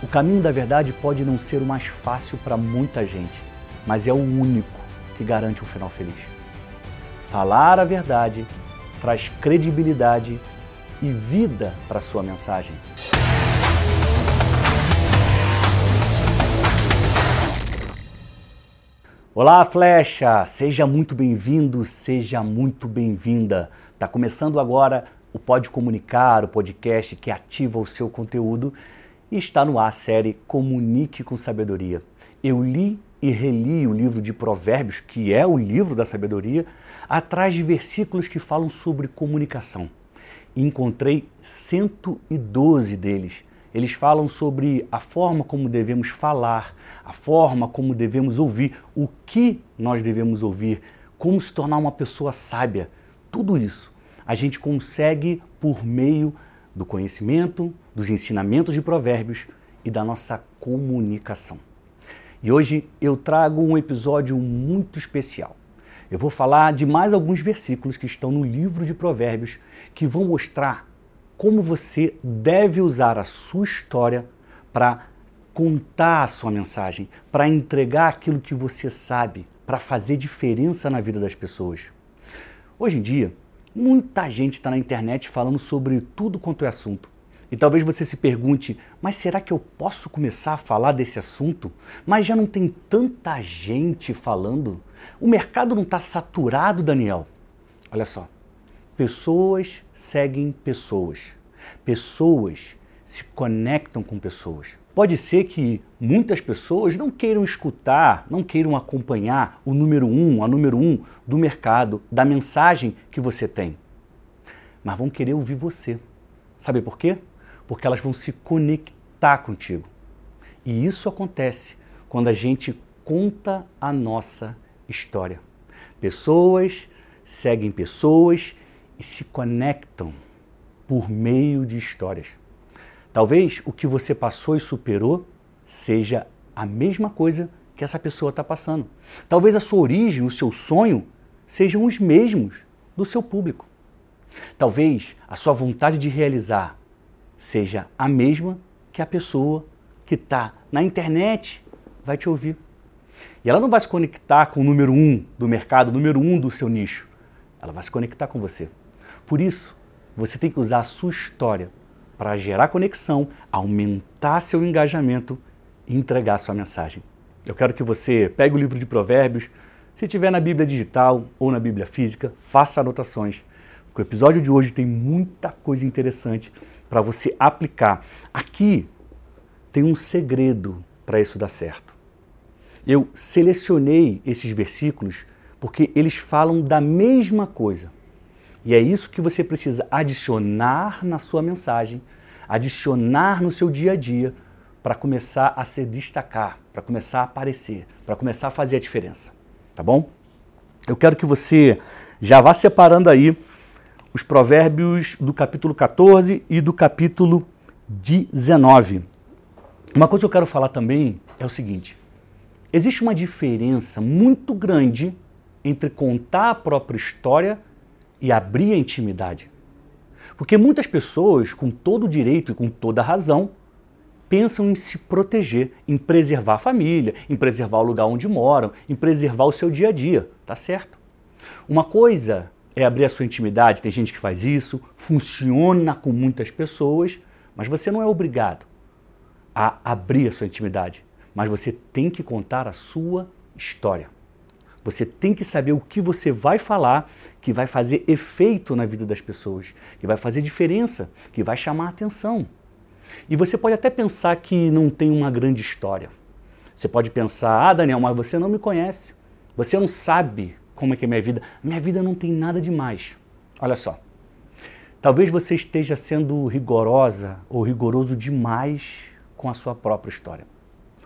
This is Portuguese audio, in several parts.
O caminho da verdade pode não ser o mais fácil para muita gente, mas é o único que garante um final feliz. Falar a verdade traz credibilidade e vida para sua mensagem. Olá, Flecha! Seja muito bem-vindo, seja muito bem-vinda. Está começando agora o Pode Comunicar, o podcast que ativa o seu conteúdo e está no ar a série Comunique com Sabedoria. Eu li e reli o livro de Provérbios, que é o livro da sabedoria, atrás de versículos que falam sobre comunicação. E encontrei 112 deles. Eles falam sobre a forma como devemos falar, a forma como devemos ouvir, o que nós devemos ouvir, como se tornar uma pessoa sábia. Tudo isso a gente consegue por meio do conhecimento, dos ensinamentos de provérbios e da nossa comunicação. E hoje eu trago um episódio muito especial. Eu vou falar de mais alguns versículos que estão no livro de Provérbios que vão mostrar como você deve usar a sua história para contar a sua mensagem, para entregar aquilo que você sabe, para fazer diferença na vida das pessoas. Hoje em dia, Muita gente está na internet falando sobre tudo quanto é assunto. E talvez você se pergunte, mas será que eu posso começar a falar desse assunto? Mas já não tem tanta gente falando? O mercado não está saturado, Daniel? Olha só, pessoas seguem pessoas. Pessoas se conectam com pessoas. Pode ser que muitas pessoas não queiram escutar, não queiram acompanhar o número um, a número um do mercado, da mensagem que você tem. Mas vão querer ouvir você. Sabe por quê? Porque elas vão se conectar contigo. E isso acontece quando a gente conta a nossa história. Pessoas seguem pessoas e se conectam por meio de histórias. Talvez o que você passou e superou seja a mesma coisa que essa pessoa está passando. Talvez a sua origem, o seu sonho, sejam os mesmos do seu público. Talvez a sua vontade de realizar seja a mesma que a pessoa que está na internet vai te ouvir. E ela não vai se conectar com o número um do mercado, o número um do seu nicho. Ela vai se conectar com você. Por isso, você tem que usar a sua história para gerar conexão, aumentar seu engajamento e entregar sua mensagem. Eu quero que você pegue o livro de Provérbios, se tiver na Bíblia digital ou na Bíblia física, faça anotações. Porque o episódio de hoje tem muita coisa interessante para você aplicar. Aqui tem um segredo para isso dar certo. Eu selecionei esses versículos porque eles falam da mesma coisa. E é isso que você precisa adicionar na sua mensagem, adicionar no seu dia a dia para começar a se destacar, para começar a aparecer, para começar a fazer a diferença. Tá bom? Eu quero que você já vá separando aí os provérbios do capítulo 14 e do capítulo 19. Uma coisa que eu quero falar também é o seguinte: existe uma diferença muito grande entre contar a própria história e abrir a intimidade. Porque muitas pessoas, com todo direito e com toda razão, pensam em se proteger, em preservar a família, em preservar o lugar onde moram, em preservar o seu dia a dia. Tá certo? Uma coisa é abrir a sua intimidade, tem gente que faz isso, funciona com muitas pessoas, mas você não é obrigado a abrir a sua intimidade, mas você tem que contar a sua história. Você tem que saber o que você vai falar que vai fazer efeito na vida das pessoas, que vai fazer diferença, que vai chamar atenção. E você pode até pensar que não tem uma grande história. Você pode pensar, ah, Daniel, mas você não me conhece. Você não sabe como é que é minha vida. Minha vida não tem nada demais. Olha só. Talvez você esteja sendo rigorosa ou rigoroso demais com a sua própria história.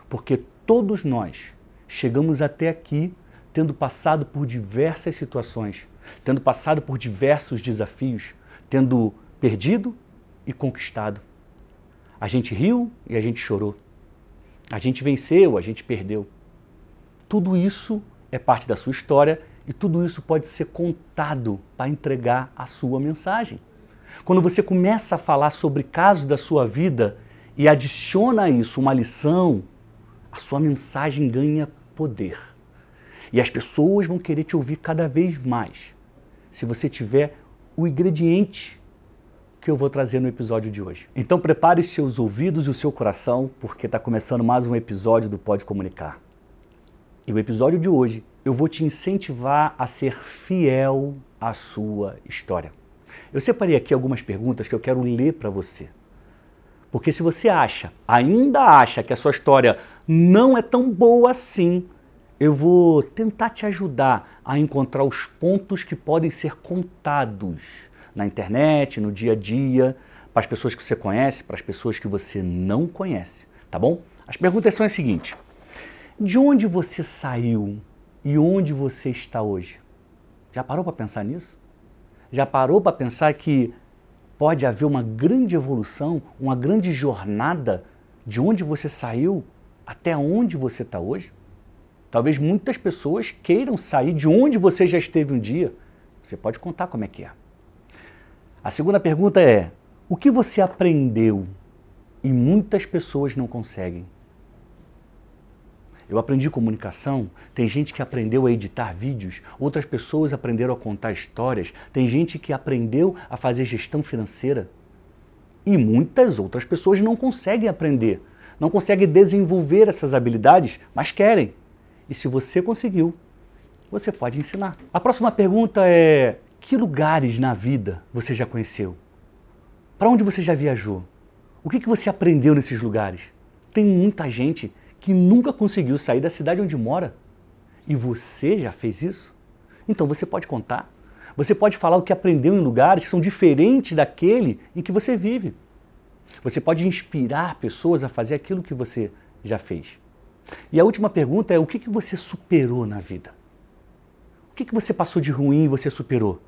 Porque todos nós chegamos até aqui tendo passado por diversas situações, tendo passado por diversos desafios, tendo perdido e conquistado. A gente riu e a gente chorou. A gente venceu, a gente perdeu. Tudo isso é parte da sua história e tudo isso pode ser contado para entregar a sua mensagem. Quando você começa a falar sobre casos da sua vida e adiciona a isso uma lição, a sua mensagem ganha poder. E as pessoas vão querer te ouvir cada vez mais se você tiver o ingrediente que eu vou trazer no episódio de hoje. Então prepare seus ouvidos e o seu coração, porque está começando mais um episódio do Pode Comunicar. E o episódio de hoje eu vou te incentivar a ser fiel à sua história. Eu separei aqui algumas perguntas que eu quero ler para você. Porque se você acha, ainda acha que a sua história não é tão boa assim, eu vou tentar te ajudar a encontrar os pontos que podem ser contados na internet, no dia a dia, para as pessoas que você conhece, para as pessoas que você não conhece, tá bom? As perguntas são as seguintes: De onde você saiu e onde você está hoje? Já parou para pensar nisso? Já parou para pensar que pode haver uma grande evolução, uma grande jornada de onde você saiu até onde você está hoje? Talvez muitas pessoas queiram sair de onde você já esteve um dia. Você pode contar como é que é. A segunda pergunta é: o que você aprendeu e muitas pessoas não conseguem? Eu aprendi comunicação, tem gente que aprendeu a editar vídeos, outras pessoas aprenderam a contar histórias, tem gente que aprendeu a fazer gestão financeira. E muitas outras pessoas não conseguem aprender, não conseguem desenvolver essas habilidades, mas querem. E se você conseguiu, você pode ensinar. A próxima pergunta é: que lugares na vida você já conheceu? Para onde você já viajou? O que, que você aprendeu nesses lugares? Tem muita gente que nunca conseguiu sair da cidade onde mora. E você já fez isso? Então você pode contar. Você pode falar o que aprendeu em lugares que são diferentes daquele em que você vive. Você pode inspirar pessoas a fazer aquilo que você já fez. E a última pergunta é: o que, que você superou na vida? O que, que você passou de ruim e você superou?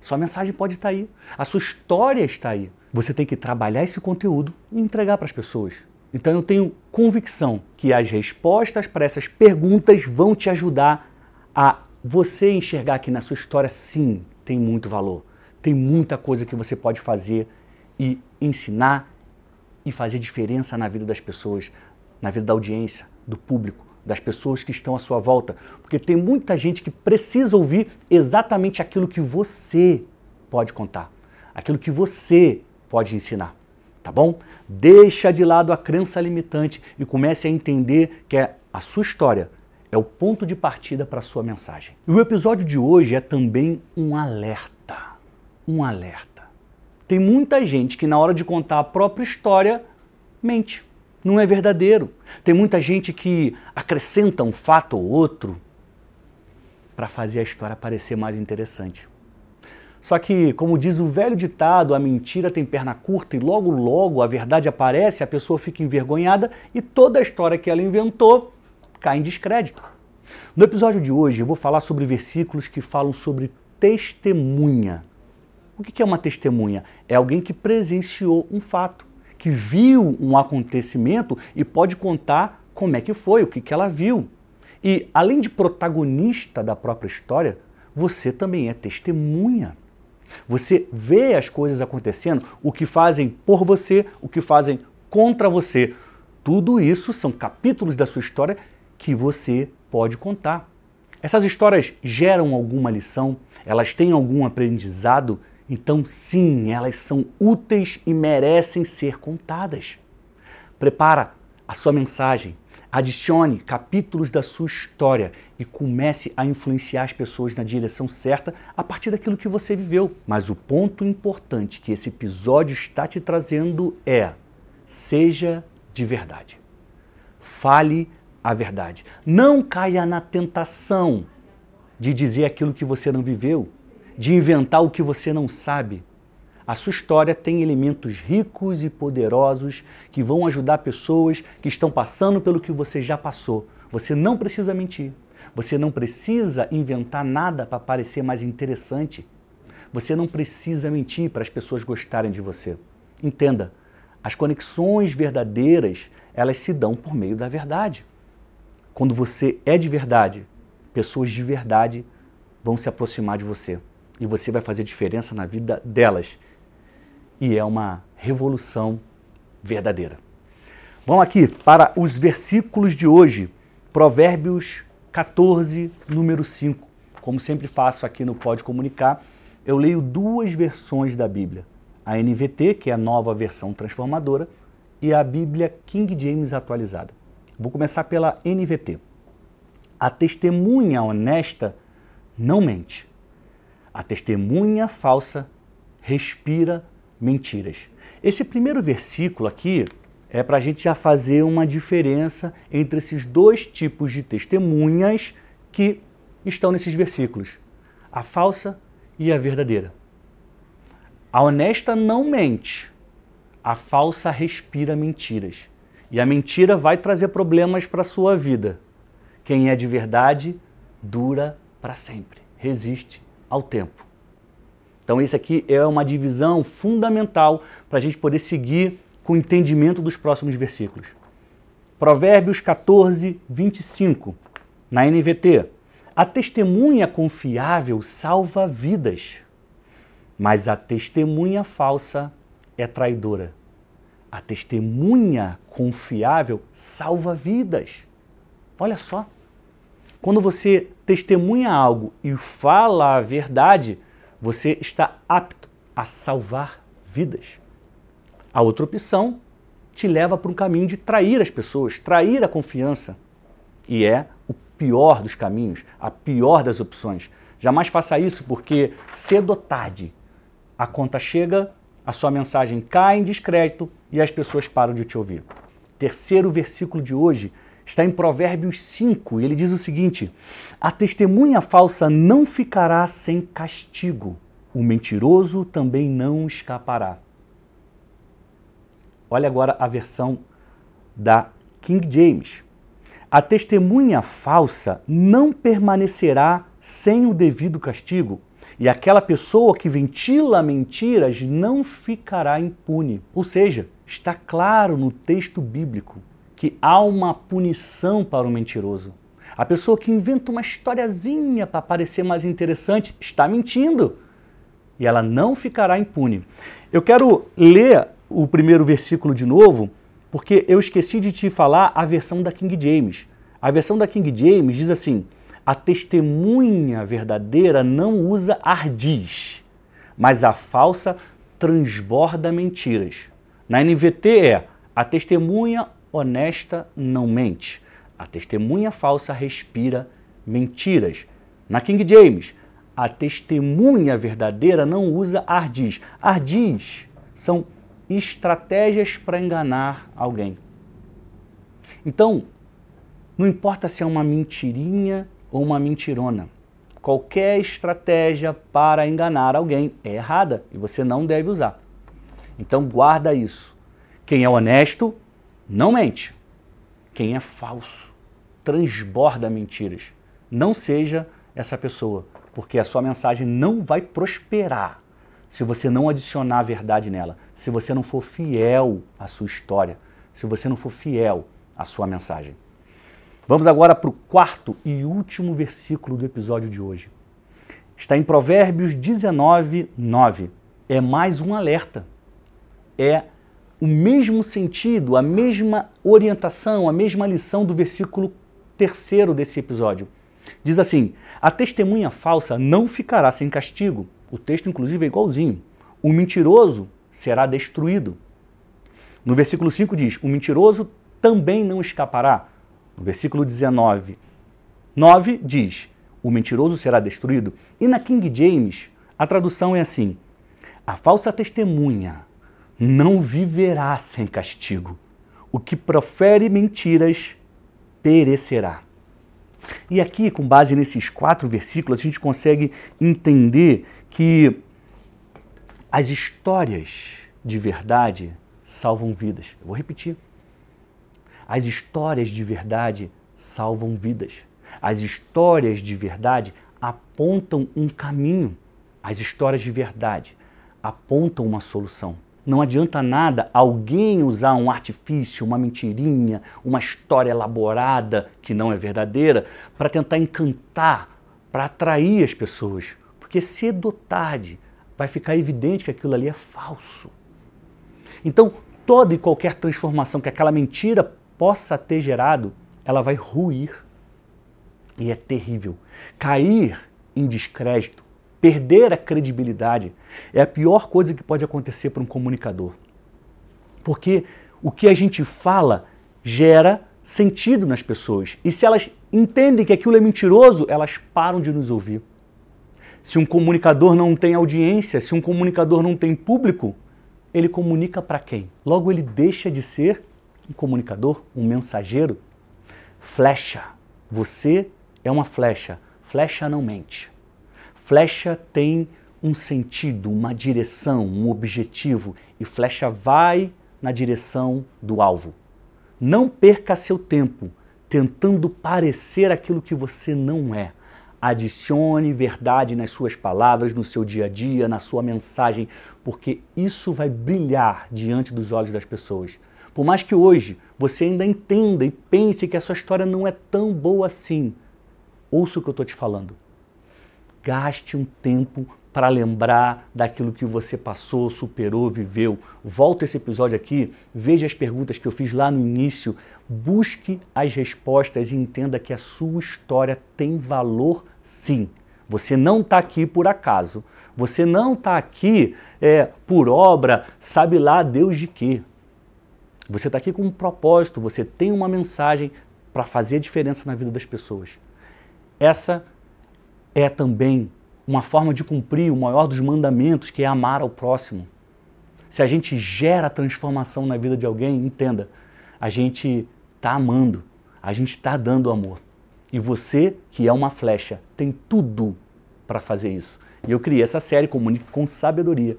Sua mensagem pode estar aí. A sua história está aí. Você tem que trabalhar esse conteúdo e entregar para as pessoas. Então eu tenho convicção que as respostas para essas perguntas vão te ajudar a você enxergar que na sua história sim tem muito valor. Tem muita coisa que você pode fazer e ensinar e fazer diferença na vida das pessoas, na vida da audiência, do público, das pessoas que estão à sua volta. Porque tem muita gente que precisa ouvir exatamente aquilo que você pode contar, aquilo que você pode ensinar tá bom? Deixa de lado a crença limitante e comece a entender que é a sua história é o ponto de partida para a sua mensagem. E o episódio de hoje é também um alerta. Um alerta. Tem muita gente que na hora de contar a própria história mente. Não é verdadeiro. Tem muita gente que acrescenta um fato ou outro para fazer a história parecer mais interessante. Só que, como diz o velho ditado, a mentira tem perna curta e logo logo a verdade aparece, a pessoa fica envergonhada e toda a história que ela inventou cai em descrédito. No episódio de hoje eu vou falar sobre versículos que falam sobre testemunha. O que é uma testemunha? É alguém que presenciou um fato, que viu um acontecimento e pode contar como é que foi, o que ela viu. E além de protagonista da própria história, você também é testemunha. Você vê as coisas acontecendo, o que fazem por você, o que fazem contra você. Tudo isso são capítulos da sua história que você pode contar. Essas histórias geram alguma lição? Elas têm algum aprendizado? Então, sim, elas são úteis e merecem ser contadas. Prepara a sua mensagem, Adicione capítulos da sua história e comece a influenciar as pessoas na direção certa a partir daquilo que você viveu. Mas o ponto importante que esse episódio está te trazendo é: seja de verdade. Fale a verdade. Não caia na tentação de dizer aquilo que você não viveu, de inventar o que você não sabe. A sua história tem elementos ricos e poderosos que vão ajudar pessoas que estão passando pelo que você já passou. Você não precisa mentir. Você não precisa inventar nada para parecer mais interessante. Você não precisa mentir para as pessoas gostarem de você. Entenda, as conexões verdadeiras, elas se dão por meio da verdade. Quando você é de verdade, pessoas de verdade vão se aproximar de você e você vai fazer diferença na vida delas e é uma revolução verdadeira. Vamos aqui para os versículos de hoje. Provérbios 14, número 5. Como sempre faço aqui no Pode Comunicar, eu leio duas versões da Bíblia. A NVT, que é a nova versão transformadora, e a Bíblia King James atualizada. Vou começar pela NVT. A testemunha honesta não mente. A testemunha falsa respira mentiras. Esse primeiro versículo aqui é para a gente já fazer uma diferença entre esses dois tipos de testemunhas que estão nesses versículos: a falsa e a verdadeira. A honesta não mente, a falsa respira mentiras. E a mentira vai trazer problemas para a sua vida. Quem é de verdade dura para sempre, resiste ao tempo. Então, isso aqui é uma divisão fundamental para a gente poder seguir com o entendimento dos próximos versículos. Provérbios 14, 25, na NVT. A testemunha confiável salva vidas, mas a testemunha falsa é traidora. A testemunha confiável salva vidas. Olha só. Quando você testemunha algo e fala a verdade, você está apto a salvar vidas. A outra opção te leva para um caminho de trair as pessoas, trair a confiança. E é o pior dos caminhos, a pior das opções. Jamais faça isso porque cedo ou tarde a conta chega, a sua mensagem cai em descrédito e as pessoas param de te ouvir. Terceiro versículo de hoje está em Provérbios 5 e ele diz o seguinte: A testemunha falsa não ficará sem castigo, o mentiroso também não escapará. Olha agora a versão da King James. A testemunha falsa não permanecerá sem o devido castigo, e aquela pessoa que ventila mentiras não ficará impune. Ou seja, está claro no texto bíblico que há uma punição para o mentiroso. A pessoa que inventa uma historiazinha para parecer mais interessante está mentindo e ela não ficará impune. Eu quero ler o primeiro versículo de novo, porque eu esqueci de te falar a versão da King James. A versão da King James diz assim: a testemunha verdadeira não usa ardis, mas a falsa transborda mentiras. Na NVT é: a testemunha honesta não mente, a testemunha falsa respira mentiras. Na King James, a testemunha verdadeira não usa ardis. Ardis são estratégias para enganar alguém. Então, não importa se é uma mentirinha ou uma mentirona, qualquer estratégia para enganar alguém é errada e você não deve usar. Então, guarda isso. Quem é honesto não mente. Quem é falso transborda mentiras. Não seja essa pessoa, porque a sua mensagem não vai prosperar se você não adicionar a verdade nela, se você não for fiel à sua história, se você não for fiel à sua mensagem. Vamos agora para o quarto e último versículo do episódio de hoje. Está em Provérbios 19, 9. É mais um alerta. É o mesmo sentido, a mesma orientação, a mesma lição do versículo terceiro desse episódio. Diz assim: A testemunha falsa não ficará sem castigo, o texto, inclusive, é igualzinho. O mentiroso será destruído. No versículo 5 diz: O mentiroso também não escapará. No versículo 19, 9 diz: O mentiroso será destruído. E na King James, a tradução é assim: A falsa testemunha não viverá sem castigo. O que profere mentiras perecerá. E aqui, com base nesses quatro versículos, a gente consegue entender que as histórias de verdade salvam vidas. Eu vou repetir. As histórias de verdade salvam vidas. As histórias de verdade apontam um caminho. As histórias de verdade apontam uma solução. Não adianta nada alguém usar um artifício, uma mentirinha, uma história elaborada que não é verdadeira para tentar encantar, para atrair as pessoas. Porque cedo ou tarde vai ficar evidente que aquilo ali é falso. Então, toda e qualquer transformação que aquela mentira possa ter gerado, ela vai ruir. E é terrível. Cair em descrédito, perder a credibilidade, é a pior coisa que pode acontecer para um comunicador. Porque o que a gente fala gera sentido nas pessoas. E se elas entendem que aquilo é mentiroso, elas param de nos ouvir. Se um comunicador não tem audiência, se um comunicador não tem público, ele comunica para quem? Logo ele deixa de ser um comunicador, um mensageiro. Flecha. Você é uma flecha. Flecha não mente. Flecha tem um sentido, uma direção, um objetivo e flecha vai na direção do alvo. Não perca seu tempo tentando parecer aquilo que você não é. Adicione verdade nas suas palavras, no seu dia a dia, na sua mensagem, porque isso vai brilhar diante dos olhos das pessoas. Por mais que hoje você ainda entenda e pense que a sua história não é tão boa assim, ouça o que eu estou te falando. Gaste um tempo para lembrar daquilo que você passou, superou, viveu. Volta esse episódio aqui, veja as perguntas que eu fiz lá no início, busque as respostas e entenda que a sua história tem valor sim. Você não está aqui por acaso. Você não está aqui é, por obra, sabe lá Deus de quê. Você está aqui com um propósito, você tem uma mensagem para fazer a diferença na vida das pessoas. Essa é também uma forma de cumprir o maior dos mandamentos, que é amar ao próximo. Se a gente gera transformação na vida de alguém, entenda, a gente está amando, a gente está dando amor. E você, que é uma flecha, tem tudo para fazer isso. E eu criei essa série Comunique com Sabedoria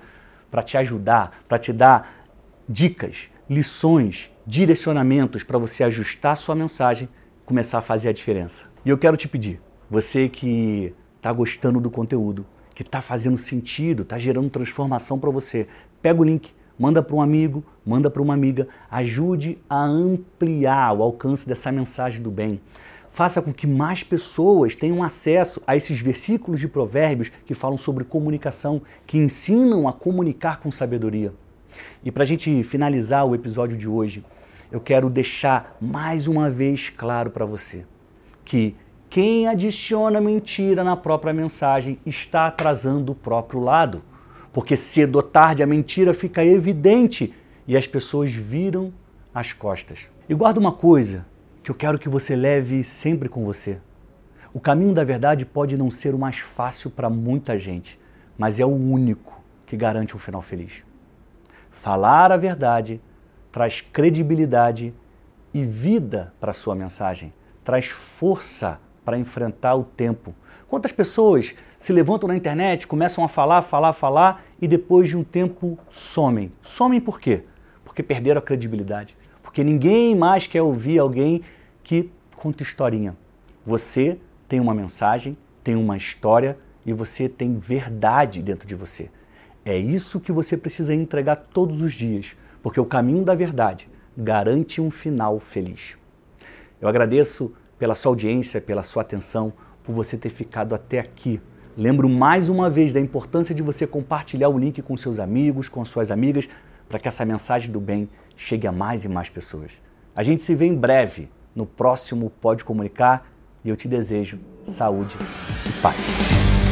para te ajudar, para te dar dicas, lições, direcionamentos para você ajustar a sua mensagem, começar a fazer a diferença. E eu quero te pedir, você que está gostando do conteúdo, que está fazendo sentido, está gerando transformação para você, pega o link, manda para um amigo, manda para uma amiga, ajude a ampliar o alcance dessa mensagem do bem. Faça com que mais pessoas tenham acesso a esses versículos de provérbios que falam sobre comunicação, que ensinam a comunicar com sabedoria. E para a gente finalizar o episódio de hoje, eu quero deixar mais uma vez claro para você que quem adiciona mentira na própria mensagem está atrasando o próprio lado. Porque cedo ou tarde a mentira fica evidente e as pessoas viram as costas. E guarda uma coisa que eu quero que você leve sempre com você. O caminho da verdade pode não ser o mais fácil para muita gente, mas é o único que garante um final feliz. Falar a verdade traz credibilidade e vida para sua mensagem, traz força para enfrentar o tempo. Quantas pessoas se levantam na internet, começam a falar, falar, falar e depois de um tempo somem? Somem por quê? Porque perderam a credibilidade. Porque ninguém mais quer ouvir alguém que conta historinha. Você tem uma mensagem, tem uma história e você tem verdade dentro de você. É isso que você precisa entregar todos os dias, porque o caminho da verdade garante um final feliz. Eu agradeço pela sua audiência, pela sua atenção, por você ter ficado até aqui. Lembro mais uma vez da importância de você compartilhar o link com seus amigos, com suas amigas, para que essa mensagem do bem chegue a mais e mais pessoas. A gente se vê em breve no próximo Pode Comunicar e eu te desejo saúde e paz.